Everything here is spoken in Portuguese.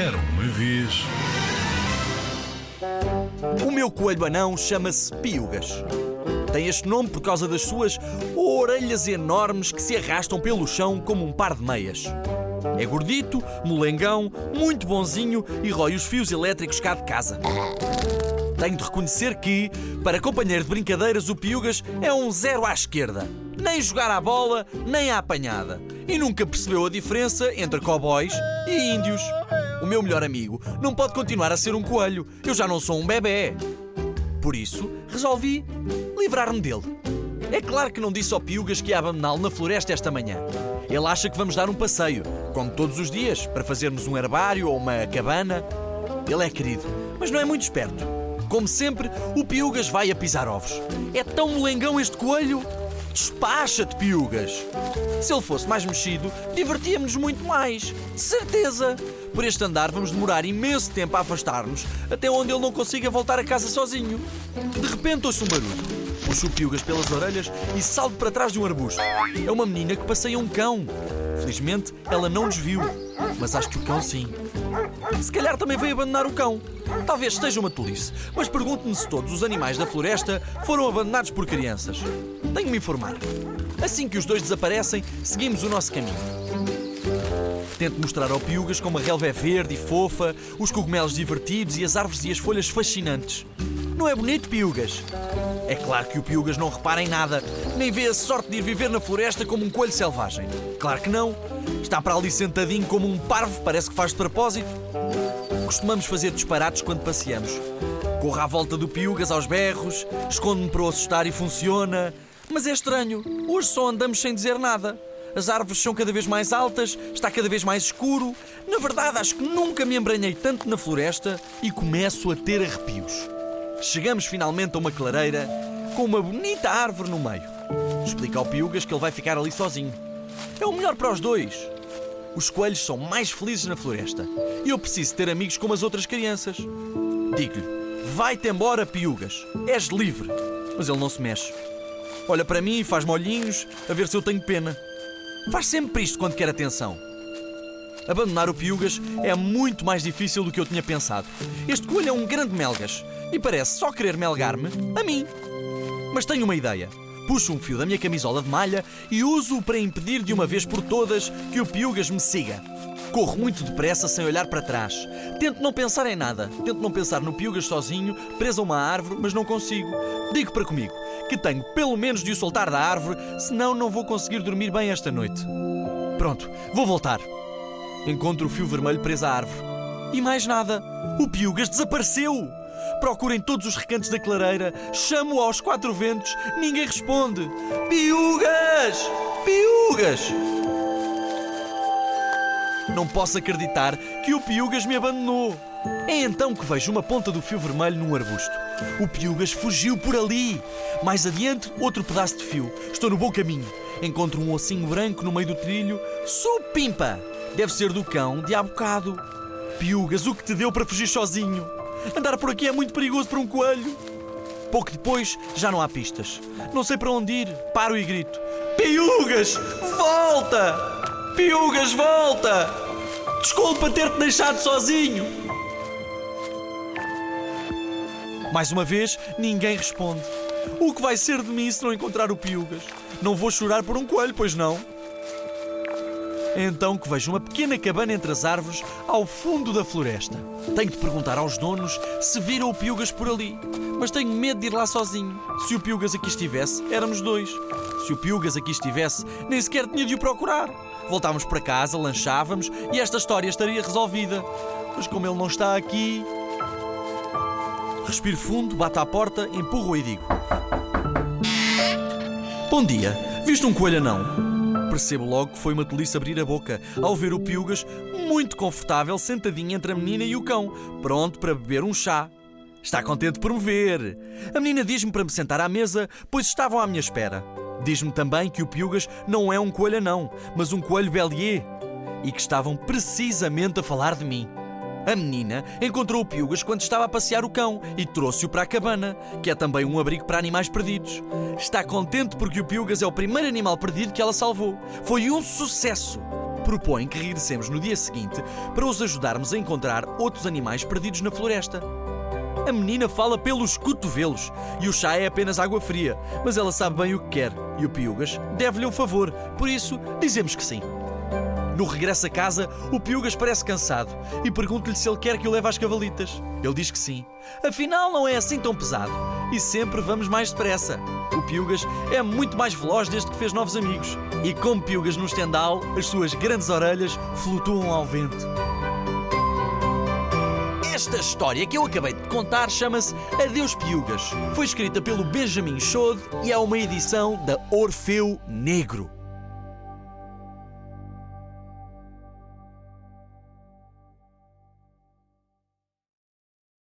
Era uma vez. O meu coelho anão chama-se Piugas. Tem este nome por causa das suas orelhas enormes que se arrastam pelo chão como um par de meias. É gordito, molengão, muito bonzinho e rói os fios elétricos cá de casa. Tenho de reconhecer que, para companheiro de brincadeiras, o Piugas é um zero à esquerda. Nem jogar à bola, nem à apanhada. E nunca percebeu a diferença entre cowboys e índios. O meu melhor amigo não pode continuar a ser um coelho. Eu já não sou um bebê. Por isso, resolvi livrar-me dele. É claro que não disse ao Piugas que ia abandoná-lo na floresta esta manhã. Ele acha que vamos dar um passeio, como todos os dias, para fazermos um herbário ou uma cabana. Ele é querido, mas não é muito esperto. Como sempre, o Piugas vai a pisar ovos. É tão molengão este coelho. Despacha-te, Piugas! Se ele fosse mais mexido, divertíamos-nos muito mais. De certeza! Por este andar vamos demorar imenso tempo a afastar-nos, até onde ele não consiga voltar a casa sozinho. De repente ouço um barulho. Puxo o Piugas pelas orelhas e salto para trás de um arbusto. É uma menina que passeia um cão. Felizmente, ela não nos viu, mas acho que o cão sim. Se calhar também veio abandonar o cão. Talvez esteja uma tolice, mas pergunto-me se todos os animais da floresta foram abandonados por crianças. Tenho de me informar. Assim que os dois desaparecem, seguimos o nosso caminho. Tento mostrar ao Piugas como a relva é verde e fofa, os cogumelos divertidos e as árvores e as folhas fascinantes. Não é bonito, Piugas? É claro que o Piugas não repara em nada, nem vê a sorte de ir viver na floresta como um coelho selvagem. Claro que não. Está para ali sentadinho como um parvo, parece que faz de propósito. Costumamos fazer disparates quando passeamos. Corro à volta do Piugas aos berros, escondo-me para o assustar e funciona. Mas é estranho, hoje só andamos sem dizer nada. As árvores são cada vez mais altas, está cada vez mais escuro. Na verdade, acho que nunca me embranhei tanto na floresta e começo a ter arrepios. Chegamos finalmente a uma clareira com uma bonita árvore no meio. Explica ao Piugas que ele vai ficar ali sozinho. É o melhor para os dois. Os coelhos são mais felizes na floresta e eu preciso ter amigos como as outras crianças. Digo-lhe: vai-te embora, Piugas. És livre. Mas ele não se mexe. Olha para mim e faz-me olhinhos a ver se eu tenho pena. Faz sempre isto quando quer atenção. Abandonar o Piugas é muito mais difícil do que eu tinha pensado. Este coelho é um grande melgas e parece só querer melgar-me a mim. Mas tenho uma ideia. Puxo um fio da minha camisola de malha e uso-o para impedir de uma vez por todas que o Piugas me siga. Corro muito depressa sem olhar para trás. Tento não pensar em nada. Tento não pensar no Piugas sozinho, preso a uma árvore, mas não consigo. Digo para comigo que tenho pelo menos de o soltar da árvore, senão não vou conseguir dormir bem esta noite. Pronto, vou voltar. Encontro o fio vermelho preso à árvore. E mais nada. O Piugas desapareceu! Procuro em todos os recantos da clareira, chamo aos quatro ventos, ninguém responde. Piugas! Piugas! Não posso acreditar que o Piugas me abandonou. É então que vejo uma ponta do fio vermelho num arbusto. O Piugas fugiu por ali. Mais adiante, outro pedaço de fio. Estou no bom caminho. Encontro um ossinho branco no meio do trilho. Supimpa! Deve ser do cão de há bocado. Piugas, o que te deu para fugir sozinho? Andar por aqui é muito perigoso para um coelho. Pouco depois, já não há pistas. Não sei para onde ir. Paro e grito: Piugas, volta! Piugas, volta! Desculpa ter-te deixado sozinho. Mais uma vez, ninguém responde. O que vai ser de mim se não encontrar o Piugas? Não vou chorar por um coelho, pois não? Então que vejo uma pequena cabana entre as árvores ao fundo da floresta. Tenho de perguntar aos donos se viram o Piugas por ali, mas tenho medo de ir lá sozinho. Se o Piugas aqui estivesse, éramos dois. Se o Piugas aqui estivesse, nem sequer tinha de o procurar. Voltávamos para casa, lanchávamos e esta história estaria resolvida. Mas como ele não está aqui. Respiro fundo, bato à porta, empurro e digo: Bom dia, viste um coelho não? Percebo logo que foi uma tolice abrir a boca ao ver o Piugas muito confortável sentadinho entre a menina e o cão, pronto para beber um chá. Está contente por me ver. A menina diz-me para me sentar à mesa, pois estavam à minha espera. Diz-me também que o Piugas não é um coelho não, mas um coelho Bellier. E que estavam precisamente a falar de mim. A menina encontrou o Piugas quando estava a passear o cão e trouxe-o para a cabana, que é também um abrigo para animais perdidos. Está contente porque o Piugas é o primeiro animal perdido que ela salvou. Foi um sucesso! propõe que regressemos no dia seguinte para os ajudarmos a encontrar outros animais perdidos na floresta. A menina fala pelos cotovelos e o chá é apenas água fria, mas ela sabe bem o que quer e o Piugas deve-lhe um favor, por isso dizemos que sim. No regresso a casa, o Piugas parece cansado e pergunta-lhe se ele quer que o leve às cavalitas. Ele diz que sim. Afinal, não é assim tão pesado e sempre vamos mais depressa. O Piugas é muito mais veloz desde que fez novos amigos. E como Piugas no estendal, as suas grandes orelhas flutuam ao vento. Esta história que eu acabei de contar chama-se Adeus Piugas. Foi escrita pelo Benjamin Chode e é uma edição da Orfeu Negro.